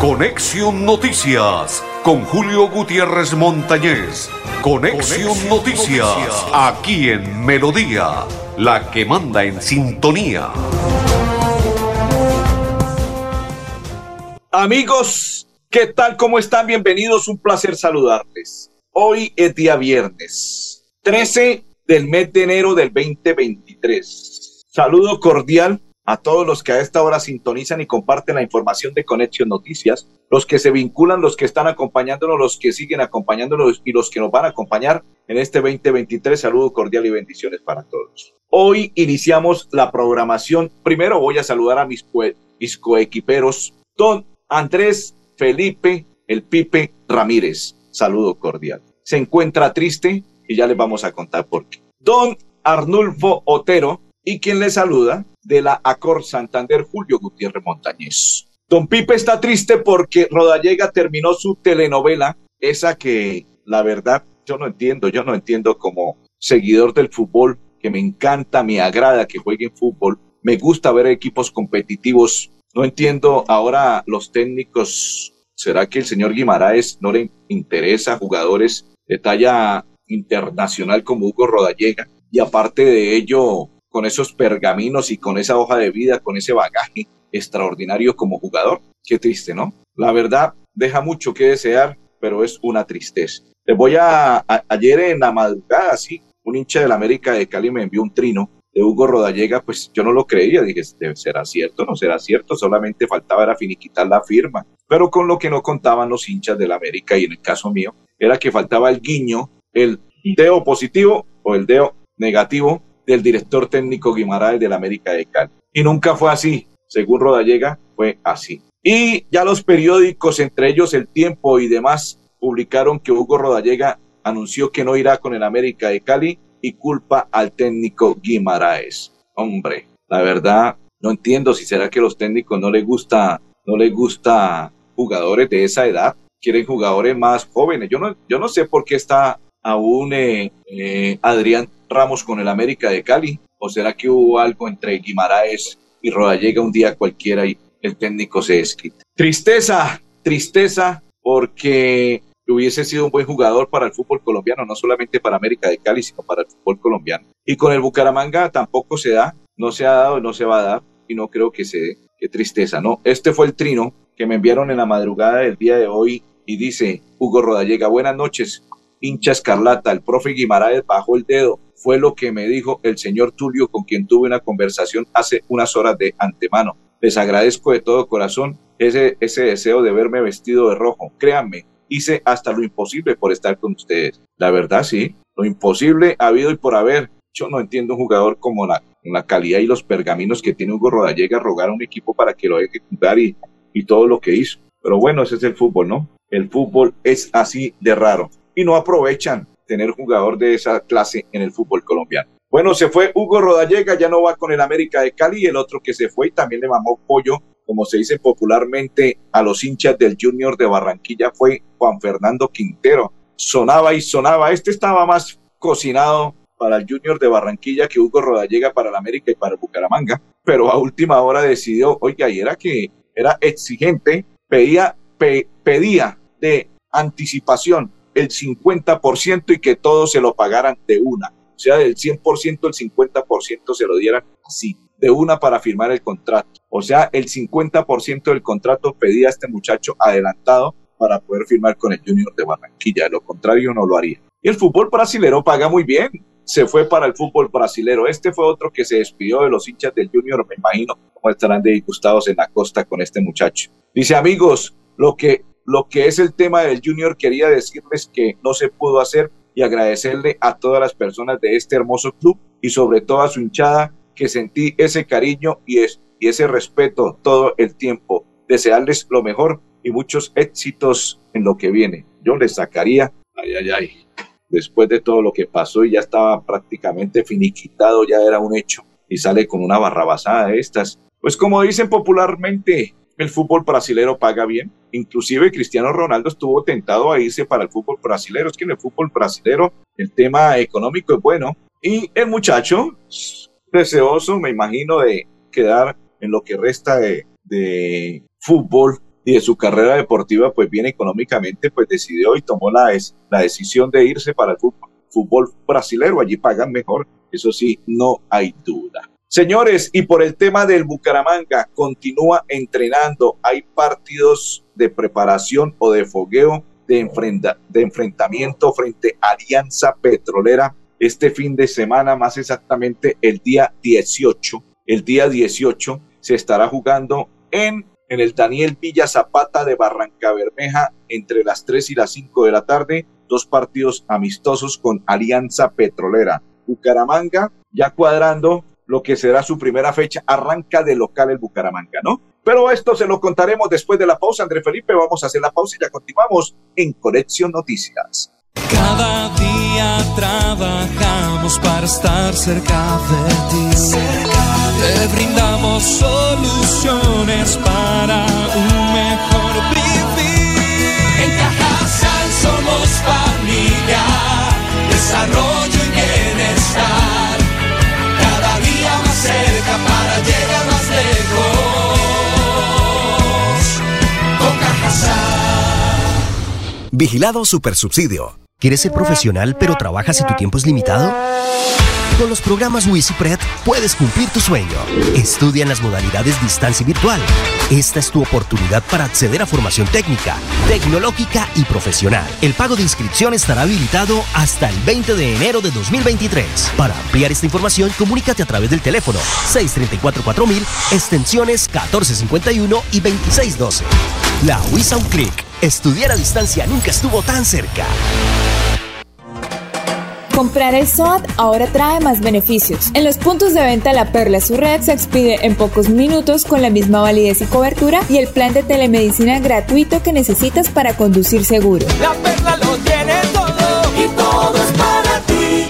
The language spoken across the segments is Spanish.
Conexión Noticias con Julio Gutiérrez Montañez. Conexión, Noticias, aquí en Melodía, la que manda en sintonía. Amigos, ¿qué tal? ¿Cómo están? Bienvenidos, un placer saludarles. Hoy es día viernes, 13 del mes de enero del 2023. Saludo cordial a todos los que a esta hora sintonizan y comparten la información de Conexión Noticias, los que se vinculan, los que están acompañándonos, los que siguen acompañándonos y los que nos van a acompañar en este 2023. Saludo cordial y bendiciones para todos. Hoy iniciamos la programación. Primero voy a saludar a mis, coequiperos, don Andrés Felipe El Pipe Ramírez. Saludo cordial. Se encuentra triste y ya les vamos a contar por qué. Don Arnulfo Otero y quien le saluda, de la Acor Santander, Julio Gutiérrez Montañez. Don Pipe está triste porque Rodallega terminó su telenovela, esa que la verdad yo no entiendo, yo no entiendo como seguidor del fútbol, que me encanta, me agrada que jueguen fútbol, me gusta ver equipos competitivos. No entiendo ahora los técnicos, ¿será que el señor Guimaraes no le interesa jugadores de talla internacional como Hugo Rodallega? Y aparte de ello, con esos pergaminos y con esa hoja de vida, con ese bagaje extraordinario como jugador. Qué triste, ¿no? La verdad deja mucho que desear, pero es una tristeza. Les voy a, ayer en la madrugada, sí, un hincha de la América de Cali me envió un trino de Hugo Rodallega, pues yo no lo creía, dije, ¿será cierto? No será cierto, solamente faltaba era finiquitar la firma. Pero con lo que no contaban los hinchas de la América y en el caso mío, era que faltaba el guiño, el deo positivo o el deo negativo del director técnico Guimaraes del América de Cali. Y nunca fue así. Según Rodallega, fue así. Y ya los periódicos, entre ellos El Tiempo y demás, publicaron que Hugo Rodallega anunció que no irá con el América de Cali y culpa al técnico Guimaraes. Hombre, la verdad, no entiendo si será que los técnicos no les gusta, no les gusta jugadores de esa edad, quieren jugadores más jóvenes. Yo no, yo no sé por qué está aún eh, eh, Adrián Ramos con el América de Cali? ¿O será que hubo algo entre Guimaraes y Rodallega un día cualquiera y el técnico se desquita? Tristeza, tristeza, porque hubiese sido un buen jugador para el fútbol colombiano, no solamente para América de Cali, sino para el fútbol colombiano. Y con el Bucaramanga tampoco se da, no se ha dado, no se va a dar, y no creo que se dé. Qué tristeza, ¿no? Este fue el trino que me enviaron en la madrugada del día de hoy y dice Hugo Rodallega, buenas noches, hincha escarlata, el profe Guimaraes bajó el dedo, fue lo que me dijo el señor Tulio con quien tuve una conversación hace unas horas de antemano. Les agradezco de todo corazón ese, ese deseo de verme vestido de rojo. Créanme, hice hasta lo imposible por estar con ustedes. La verdad, sí, lo imposible ha habido y por haber. Yo no entiendo un jugador como la, la calidad y los pergaminos que tiene Hugo Rodallega rogar a un equipo para que lo deje jugar y, y todo lo que hizo. Pero bueno, ese es el fútbol, ¿no? El fútbol es así de raro y no aprovechan tener jugador de esa clase en el fútbol colombiano. Bueno, se fue Hugo Rodallega, ya no va con el América de Cali, el otro que se fue y también le mamó pollo, como se dice popularmente a los hinchas del Junior de Barranquilla, fue Juan Fernando Quintero. Sonaba y sonaba, este estaba más cocinado para el Junior de Barranquilla que Hugo Rodallega para el América y para Bucaramanga, pero a última hora decidió, oiga, y era que era exigente, pedía, pedía de anticipación el 50% y que todos se lo pagaran de una. O sea, del 100% el 50% se lo dieran así, de una para firmar el contrato. O sea, el 50% del contrato pedía a este muchacho adelantado para poder firmar con el Junior de Barranquilla. De lo contrario, no lo haría. Y el fútbol brasilero paga muy bien. Se fue para el fútbol brasilero. Este fue otro que se despidió de los hinchas del Junior, me imagino, cómo estarán disgustados en la costa con este muchacho. Dice, amigos, lo que lo que es el tema del Junior, quería decirles que no se pudo hacer y agradecerle a todas las personas de este hermoso club y sobre todo a su hinchada que sentí ese cariño y, es, y ese respeto todo el tiempo. Desearles lo mejor y muchos éxitos en lo que viene. Yo les sacaría, ay, ay, ay, después de todo lo que pasó y ya estaba prácticamente finiquitado, ya era un hecho, y sale con una barrabasada de estas. Pues como dicen popularmente, el fútbol brasilero paga bien. Inclusive Cristiano Ronaldo estuvo tentado a irse para el fútbol brasilero. Es que en el fútbol brasilero el tema económico es bueno. Y el muchacho deseoso, me imagino, de quedar en lo que resta de, fútbol y de su carrera deportiva, pues bien económicamente, pues decidió y tomó la, la decisión de irse para el fútbol, fútbol brasilero. Allí pagan mejor, eso sí, no hay duda. Señores, y por el tema del Bucaramanga, continúa entrenando. Hay partidos de preparación o de fogueo de, enfrenta, de enfrentamiento frente a Alianza Petrolera este fin de semana, más exactamente el día 18. El día 18 se estará jugando en en el Daniel Villa Zapata de Barranca Bermeja entre las 3 y las 5 de la tarde, dos partidos amistosos con Alianza Petrolera. Bucaramanga ya cuadrando lo que será su primera fecha, arranca de local el Bucaramanga, ¿no? Pero esto se lo contaremos después de la pausa, André Felipe, vamos a hacer la pausa y ya continuamos en Conexión Noticias. Cada día trabajamos para estar cerca de ti. Te brindamos soluciones para un mejor vivir. En Cajasal somos familia, Vigilado Supersubsidio. ¿Quieres ser profesional pero trabajas y tu tiempo es limitado? Con los programas WisiPred puedes cumplir tu sueño. Estudia en las modalidades distancia y virtual. Esta es tu oportunidad para acceder a formación técnica, tecnológica y profesional. El pago de inscripción estará habilitado hasta el 20 de enero de 2023. Para ampliar esta información, comunícate a través del teléfono 634-4000, extensiones 1451 y 2612. La WISA un clic. Estudiar a distancia nunca estuvo tan cerca. Comprar el SOAT ahora trae más beneficios. En los puntos de venta La Perla su red se expide en pocos minutos con la misma validez y cobertura y el plan de telemedicina gratuito que necesitas para conducir seguro. La Perla lo tiene todo y todo es para ti.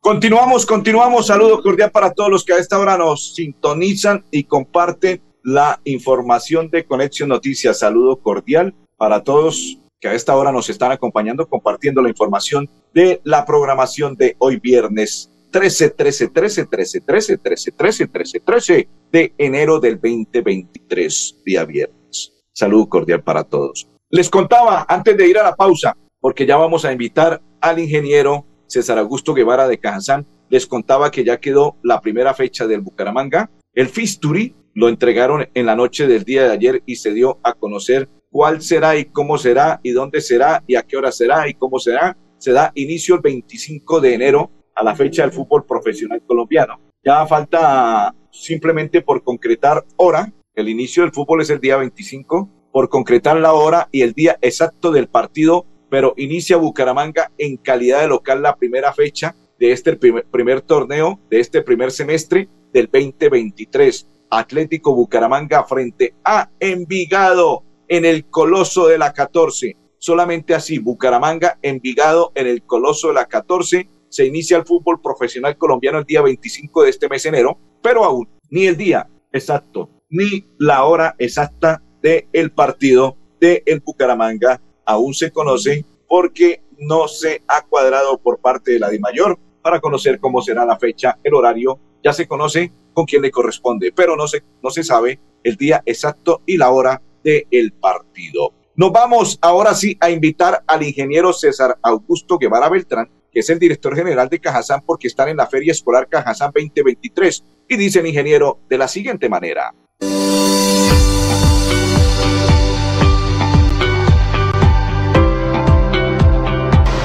Continuamos, continuamos. Saludos cordial para todos los que a esta hora nos sintonizan y comparten la información de Conexión Noticias. Saludo cordial para todos que a esta hora nos están acompañando compartiendo la información de la programación de hoy viernes 13, 13, 13, 13, 13, 13, 13, 13, 13 de enero del 2023, día viernes. Salud cordial para todos. Les contaba antes de ir a la pausa, porque ya vamos a invitar al ingeniero César Augusto Guevara de Cajazán. Les contaba que ya quedó la primera fecha del Bucaramanga. El Fisturi lo entregaron en la noche del día de ayer y se dio a conocer cuál será y cómo será y dónde será y a qué hora será y cómo será. Se da inicio el 25 de enero a la fecha del fútbol profesional colombiano. Ya falta simplemente por concretar hora. El inicio del fútbol es el día 25, por concretar la hora y el día exacto del partido, pero inicia Bucaramanga en calidad de local la primera fecha de este primer, primer torneo, de este primer semestre del 2023. Atlético Bucaramanga frente a Envigado en el Coloso de la 14. Solamente así, Bucaramanga, Envigado en el Coloso de la 14. Se inicia el fútbol profesional colombiano el día 25 de este mes de enero, pero aún ni el día exacto, ni la hora exacta del el partido de el Bucaramanga aún se conoce porque no se ha cuadrado por parte de la DIMAYOR para conocer cómo será la fecha, el horario, ya se conoce con quién le corresponde, pero no se, no se sabe el día exacto y la hora del partido. Nos vamos ahora sí a invitar al ingeniero César Augusto Guevara Beltrán, que es el director general de Cajazán, porque están en la Feria Escolar Cajazán 2023. Y dice el ingeniero de la siguiente manera.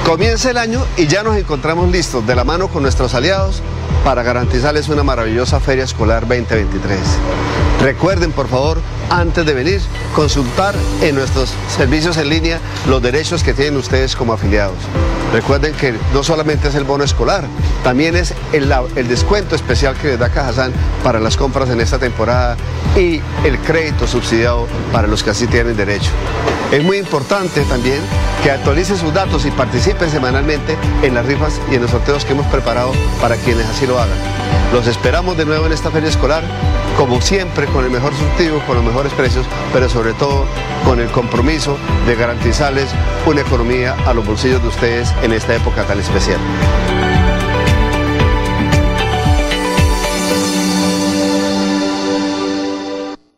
Comienza el año y ya nos encontramos listos de la mano con nuestros aliados para garantizarles una maravillosa Feria Escolar 2023. Recuerden, por favor, antes de venir, consultar en nuestros servicios en línea los derechos que tienen ustedes como afiliados. Recuerden que no solamente es el bono escolar, también es el, descuento especial que les da Cajazán para las compras en esta temporada y el crédito subsidiado para los que así tienen derecho. Es muy importante también que actualicen sus datos y participen semanalmente en las rifas y en los sorteos que hemos preparado para quienes así lo hagan. Los esperamos de nuevo en esta feria escolar, como siempre, con el mejor surtido, con los mejores precios, pero sobre todo con el compromiso de garantizarles una economía a los bolsillos de ustedes en esta época tan especial.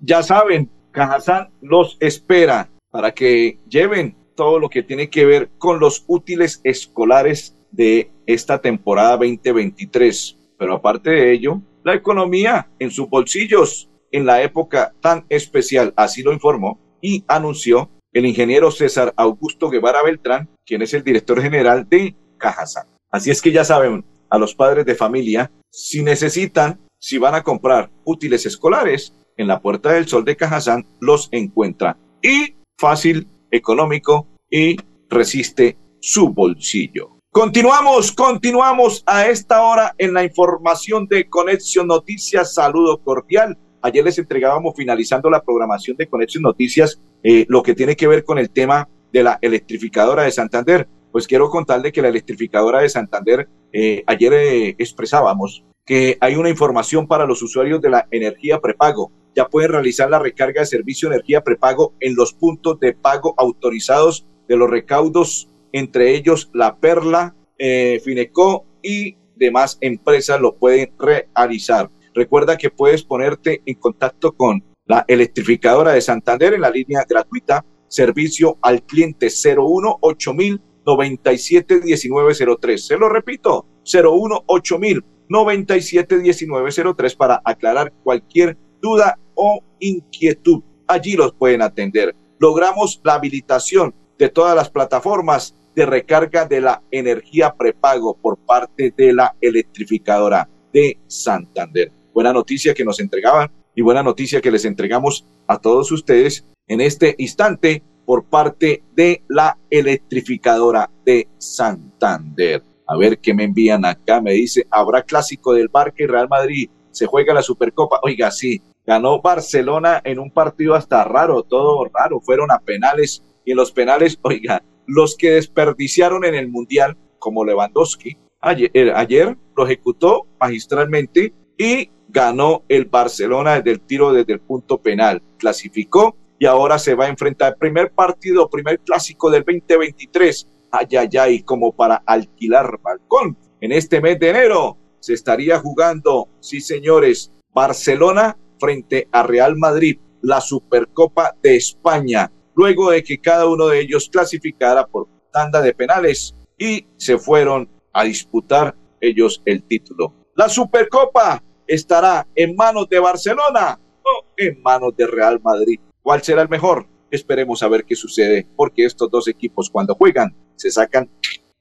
Ya saben, Cajazán los espera para que lleven todo lo que tiene que ver con los útiles escolares de esta temporada 2023. Pero aparte de ello, la economía en sus bolsillos en la época tan especial, así lo informó y anunció el ingeniero César Augusto Guevara Beltrán, quien es el director general de Cajazán. Así es que ya saben, a los padres de familia, si necesitan, si van a comprar útiles escolares, en la Puerta del Sol de Cajazán los encuentra. Y fácil, económico y resiste su bolsillo. Continuamos, continuamos a esta hora en la información de Conexión Noticias. Saludo cordial. Ayer les entregábamos, finalizando la programación de Conexión Noticias, eh, lo que tiene que ver con el tema de la electrificadora de Santander. Pues quiero contarle que la electrificadora de Santander, eh, ayer eh, expresábamos que hay una información para los usuarios de la energía prepago ya pueden realizar la recarga de servicio de energía prepago en los puntos de pago autorizados de los recaudos, entre ellos La Perla, eh, Fineco y demás empresas lo pueden realizar. Recuerda que puedes ponerte en contacto con la electrificadora de Santander en la línea gratuita servicio al cliente 01 8000 97 1903. Se lo repito, 01 8000 97 1903 para aclarar cualquier duda o inquietud. Allí los pueden atender. Logramos la habilitación de todas las plataformas de recarga de la energía prepago por parte de la electrificadora de Santander. Buena noticia que nos entregaban y buena noticia que les entregamos a todos ustedes en este instante por parte de la electrificadora de Santander. A ver qué me envían acá. Me dice, habrá clásico del Barque Real Madrid. Se juega la Supercopa. Oiga, sí, Ganó Barcelona en un partido hasta raro, todo raro. Fueron a penales y en los penales, oiga, los que desperdiciaron en el Mundial, como Lewandowski, ayer, eh, ayer lo ejecutó magistralmente y ganó el Barcelona desde el tiro desde el punto penal. Clasificó y ahora se va a enfrentar primer partido, primer clásico del 2023. Ay, ay, ay, como para alquilar balcón. En este mes de enero se estaría jugando, sí señores, Barcelona frente a Real Madrid, la Supercopa de España, luego de que cada uno de ellos clasificara por tanda de penales y se fueron a disputar ellos el título. La Supercopa estará en manos de Barcelona o en manos de Real Madrid. ¿Cuál será el mejor? Esperemos a ver qué sucede, porque estos dos equipos cuando juegan se sacan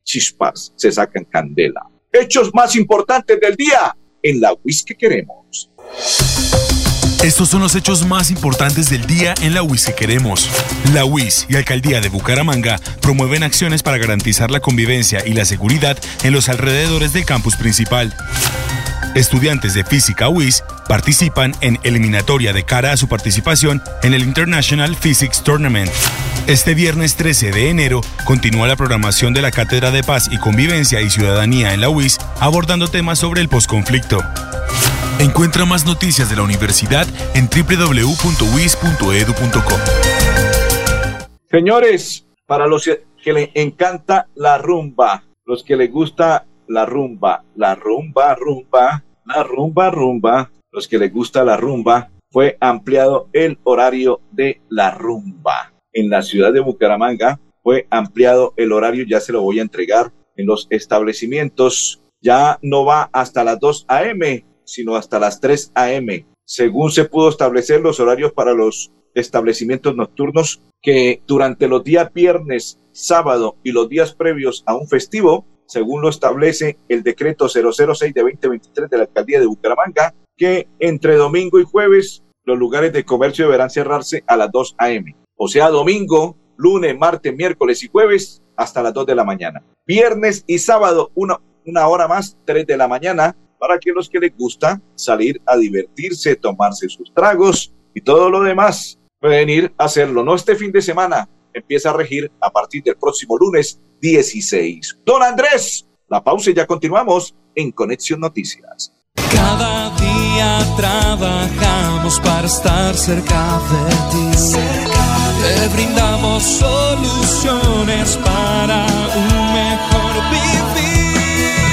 chispas, se sacan candela. Hechos más importantes del día en la WIS que queremos. Estos son los hechos más importantes del día en la UIS que queremos. La UIS y Alcaldía de Bucaramanga promueven acciones para garantizar la convivencia y la seguridad en los alrededores del campus principal. Estudiantes de Física UIS participan en eliminatoria de cara a su participación en el International Physics Tournament. Este viernes 13 de enero continúa la programación de la Cátedra de Paz y Convivencia y Ciudadanía en la UIS abordando temas sobre el posconflicto. Encuentra más noticias de la universidad en www.wis.edu.co. Señores, para los que les encanta la rumba, los que les gusta la rumba, la rumba, rumba, la rumba, rumba, los que les gusta la rumba, fue ampliado el horario de la rumba. En la ciudad de Bucaramanga fue ampliado el horario, ya se lo voy a entregar en los establecimientos. Ya no va hasta las 2 a.m., sino hasta las 3 a.m. Según se pudo establecer los horarios para los establecimientos nocturnos que durante los días viernes, sábado y los días previos a un festivo, según lo establece el decreto 006 de 2023 de la alcaldía de Bucaramanga, que entre domingo y jueves los lugares de comercio deberán cerrarse a las 2 a.m. O sea, domingo, lunes, martes, miércoles y jueves hasta las 2 de la mañana. Viernes y sábado, una, una hora más, 3 de la mañana, para que los que les gusta salir a divertirse, tomarse sus tragos y todo lo demás, pueden ir a hacerlo. No este fin de semana, empieza a regir a partir del próximo lunes 16. Don Andrés, la pausa y ya continuamos en Conexión Noticias. Cada día trabajamos para estar cerca de ti. Te brindamos soluciones para un mejor vivir.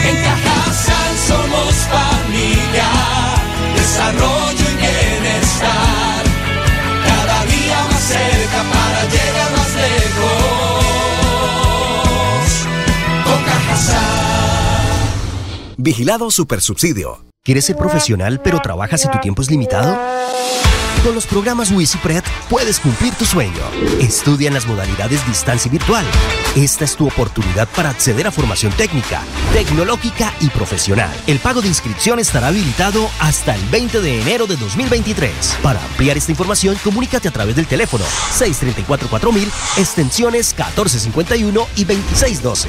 En Cajasal somos familia, desarrollo y bienestar. Vigilado Supersubsidio. ¿Quieres ser profesional pero trabajas y tu tiempo es limitado? Con los programas WisiPred puedes cumplir tu sueño. Estudia en las modalidades distancia y virtual. Esta es tu oportunidad para acceder a formación técnica, tecnológica y profesional. El pago de inscripción estará habilitado hasta el 20 de enero de 2023. Para ampliar esta información, comunícate a través del teléfono 634-4000, extensiones 1451 y 2612.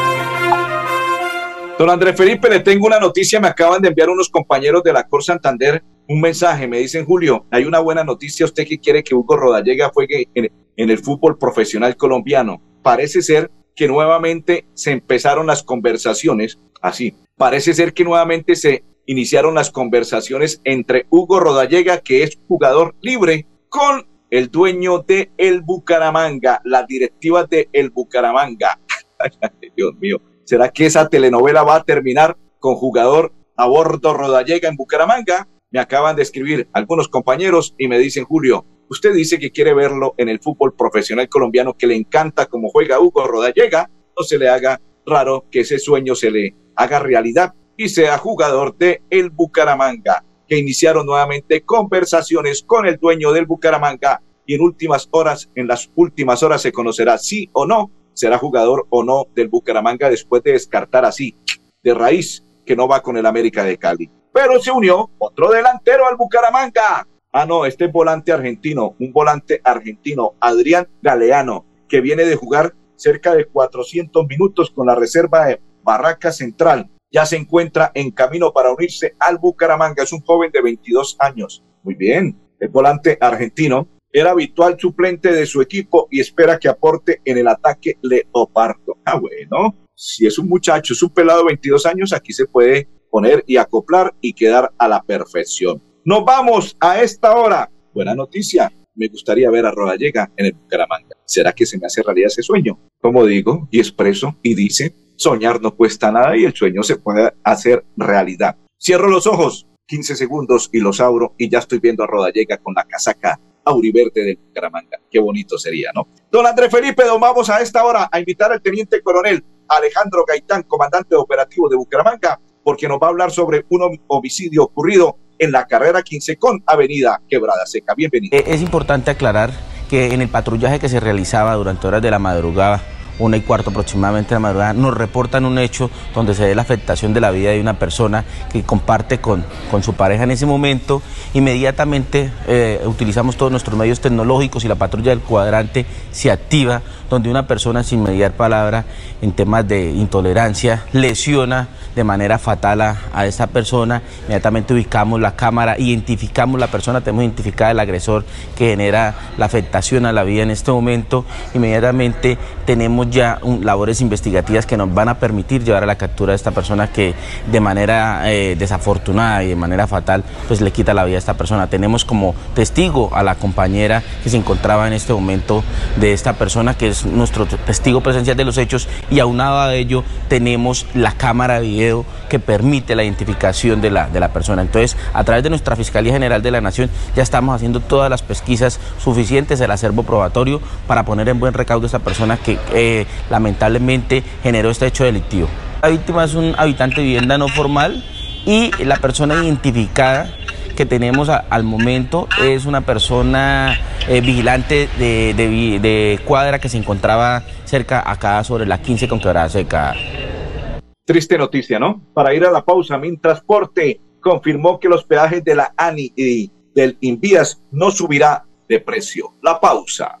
Don Andrés Felipe, le tengo una noticia. Me acaban de enviar unos compañeros de la Cor Santander un mensaje. Me dicen, Julio, hay una buena noticia. Usted que quiere que Hugo Rodallega juegue en, en el fútbol profesional colombiano. Parece ser que nuevamente se empezaron las conversaciones. Así, parece ser que nuevamente se iniciaron las conversaciones entre Hugo Rodallega, que es jugador libre, con el dueño de El Bucaramanga, la directiva de El Bucaramanga. Dios mío, ¿será que esa telenovela va a terminar con jugador a bordo Rodallega en Bucaramanga? Me acaban de escribir algunos compañeros y me dicen, Julio, usted dice que quiere verlo en el fútbol profesional colombiano, que le encanta cómo juega Hugo Rodallega, no se le haga raro que ese sueño se le haga realidad y sea jugador de el Bucaramanga, que iniciaron nuevamente conversaciones con el dueño del Bucaramanga y en últimas horas, en las últimas horas se conocerá si o no será jugador o no del Bucaramanga después de descartar así de raíz que no va con el América de Cali. Pero se unió otro delantero al Bucaramanga. Ah, no, este es volante argentino, un volante argentino, Adrián Galeano, que viene de jugar cerca de 400 minutos con la reserva de Barraca Central. Ya se encuentra en camino para unirse al Bucaramanga. Es un joven de 22 años. Muy bien, el volante argentino era habitual suplente de su equipo y espera que aporte en el ataque Leopardo. Ah, bueno, si es un muchacho, es un pelado de 22 años, aquí se puede poner y acoplar y quedar a la perfección. Nos vamos a esta hora. Buena noticia. Me gustaría ver a Rodallega en el Bucaramanga. ¿Será que se me hace realidad ese sueño? Como digo y expreso y dice, soñar no cuesta nada y el sueño se puede hacer realidad. Cierro los ojos, 15 segundos y los abro y ya estoy viendo a Rodallega con la casaca auriverde del Bucaramanga. Qué bonito sería, ¿no? Don Andrés Felipe, vamos a esta hora a invitar al teniente coronel Alejandro Gaitán, comandante operativo de Bucaramanga, porque nos va a hablar sobre un homicidio ocurrido en la carrera 15 con Avenida Quebrada Seca. Bienvenido. Eh, Es importante aclarar que en el patrullaje que se realizaba durante horas de la madrugada, una y cuarto aproximadamente de la madrugada, nos reportan un hecho donde se ve la afectación de la vida de una persona que comparte con, con su pareja en ese momento. Inmediatamente eh, utilizamos todos nuestros medios tecnológicos y la patrulla del cuadrante se activa, donde una persona sin mediar palabra en temas de intolerancia lesiona de manera fatal a, a esta persona. Inmediatamente ubicamos la cámara, identificamos la persona, tenemos identificada el agresor que genera la afectación a la vida en este momento. Inmediatamente tenemos ya labores investigativas que nos van a permitir llevar a la captura de esta persona que de manera eh, desafortunada y de manera fatal pues le quita la vida a esta persona. Tenemos como testigo a la compañera que se encontraba en este momento de esta persona que es nuestro testigo presencial de los hechos y aunado a ello tenemos la cámara de video que permite la identificación de la, de la persona. Entonces, a través de nuestra Fiscalía General de la Nación ya estamos haciendo todas las pesquisas suficientes, el acervo probatorio para poner en buen recaudo a esta persona que eh, lamentablemente generó este hecho delictivo. La víctima es un habitante de vivienda no formal y la persona identificada que tenemos al momento es una persona eh, vigilante de, de cuadra que se encontraba cerca acá sobre la 15 con quebrada seca. Triste noticia, ¿no? Para ir a la pausa, Mintransporte confirmó que los peajes de la ANI y del Invías no subirá de precio. La pausa.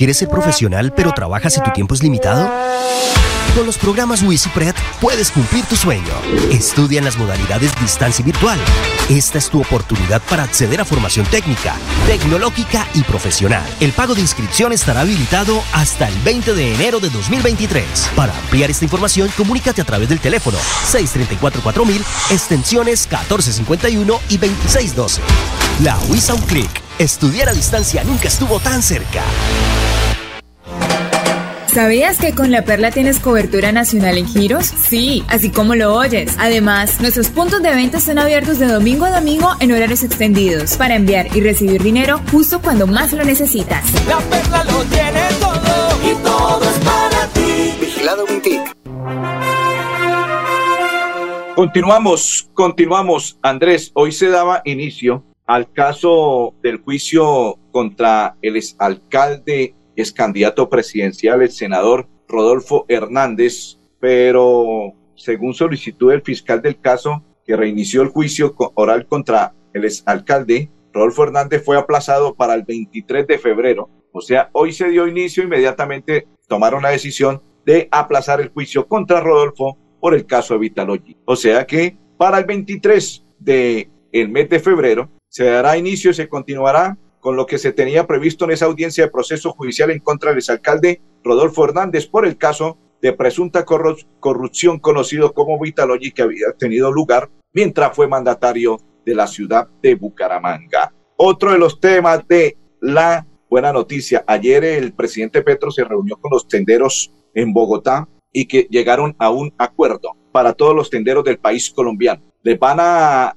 ¿Quieres ser profesional pero trabajas y tu tiempo es limitado? Con los programas WisiPred puedes cumplir tu sueño. Estudia en las modalidades distancia y virtual. Esta es tu oportunidad para acceder a formación técnica, tecnológica y profesional. El pago de inscripción estará habilitado hasta el 20 de enero de 2023. Para ampliar esta información, comunícate a través del teléfono 634-4000, extensiones 1451 y 2612. La WISA un clic. Estudiar a distancia nunca estuvo tan cerca. ¿Sabías que con La Perla tienes cobertura nacional en giros? Sí, así como lo oyes. Además, nuestros puntos de venta están abiertos de domingo a domingo en horarios extendidos para enviar y recibir dinero justo cuando más lo necesitas. La perla lo tiene todo y todo es para ti. Vigilado Mintic. Continuamos, continuamos. Andrés, hoy se daba inicio al caso del juicio contra el exalcalde, ex candidato presidencial, el senador Rodolfo Hernández, pero según solicitud del fiscal del caso, que reinició el juicio oral contra el exalcalde, Rodolfo Hernández fue aplazado para el 23 de febrero. O sea, hoy se dio inicio, inmediatamente tomaron la decisión de aplazar el juicio contra Rodolfo por el caso de Vitalogy. O sea que para el 23 de el mes de febrero se dará inicio se continuará con lo que se tenía previsto en esa audiencia de proceso judicial en contra del exalcalde Rodolfo Hernández por el caso de presunta corru- corrupción conocido como Vitalogy que había tenido lugar mientras fue mandatario de la ciudad de Bucaramanga. Otro de los temas de la buena noticia. Ayer el presidente Petro se reunió con los tenderos en Bogotá y que llegaron a un acuerdo para todos los tenderos del país colombiano. Les van a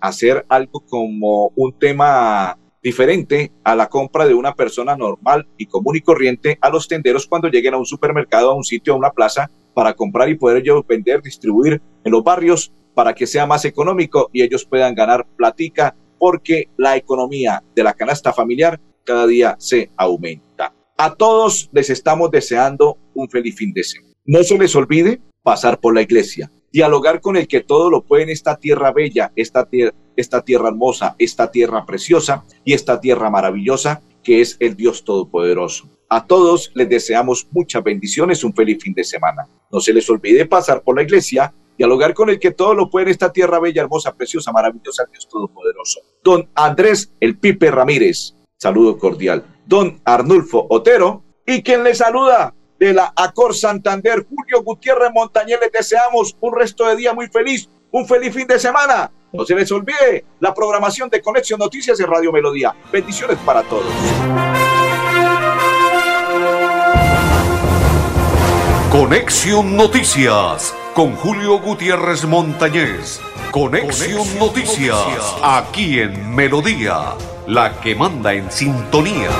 hacer algo como un tema diferente a la compra de una persona normal y común y corriente a los tenderos cuando lleguen a un supermercado, a un sitio, a una plaza para comprar y poder ellos vender, distribuir en los barrios para que sea más económico y ellos puedan ganar platica porque la economía de la canasta familiar cada día se aumenta. A todos les estamos deseando un feliz fin de semana. No se les olvide pasar por la iglesia, dialogar con el que todo lo puede en esta tierra bella, esta, tier- esta tierra hermosa, esta tierra preciosa y esta tierra maravillosa que es el Dios Todopoderoso. A todos les deseamos muchas bendiciones, un feliz fin de semana. No se les olvide pasar por la iglesia, dialogar con el que todo lo puede en esta tierra bella, hermosa, preciosa, maravillosa, Dios Todopoderoso. Don Andrés El Pipe Ramírez, saludo cordial. Don Arnulfo Otero y quien le saluda de la Acor Santander, Julio Gutiérrez Montañez, les deseamos un resto de día muy feliz, un feliz fin de semana. No se les olvide la programación de Conexión Noticias y Radio Melodía. Bendiciones para todos. Conexión Noticias con Julio Gutiérrez Montañez. Conexión Noticias aquí en Melodía, la que manda en sintonía.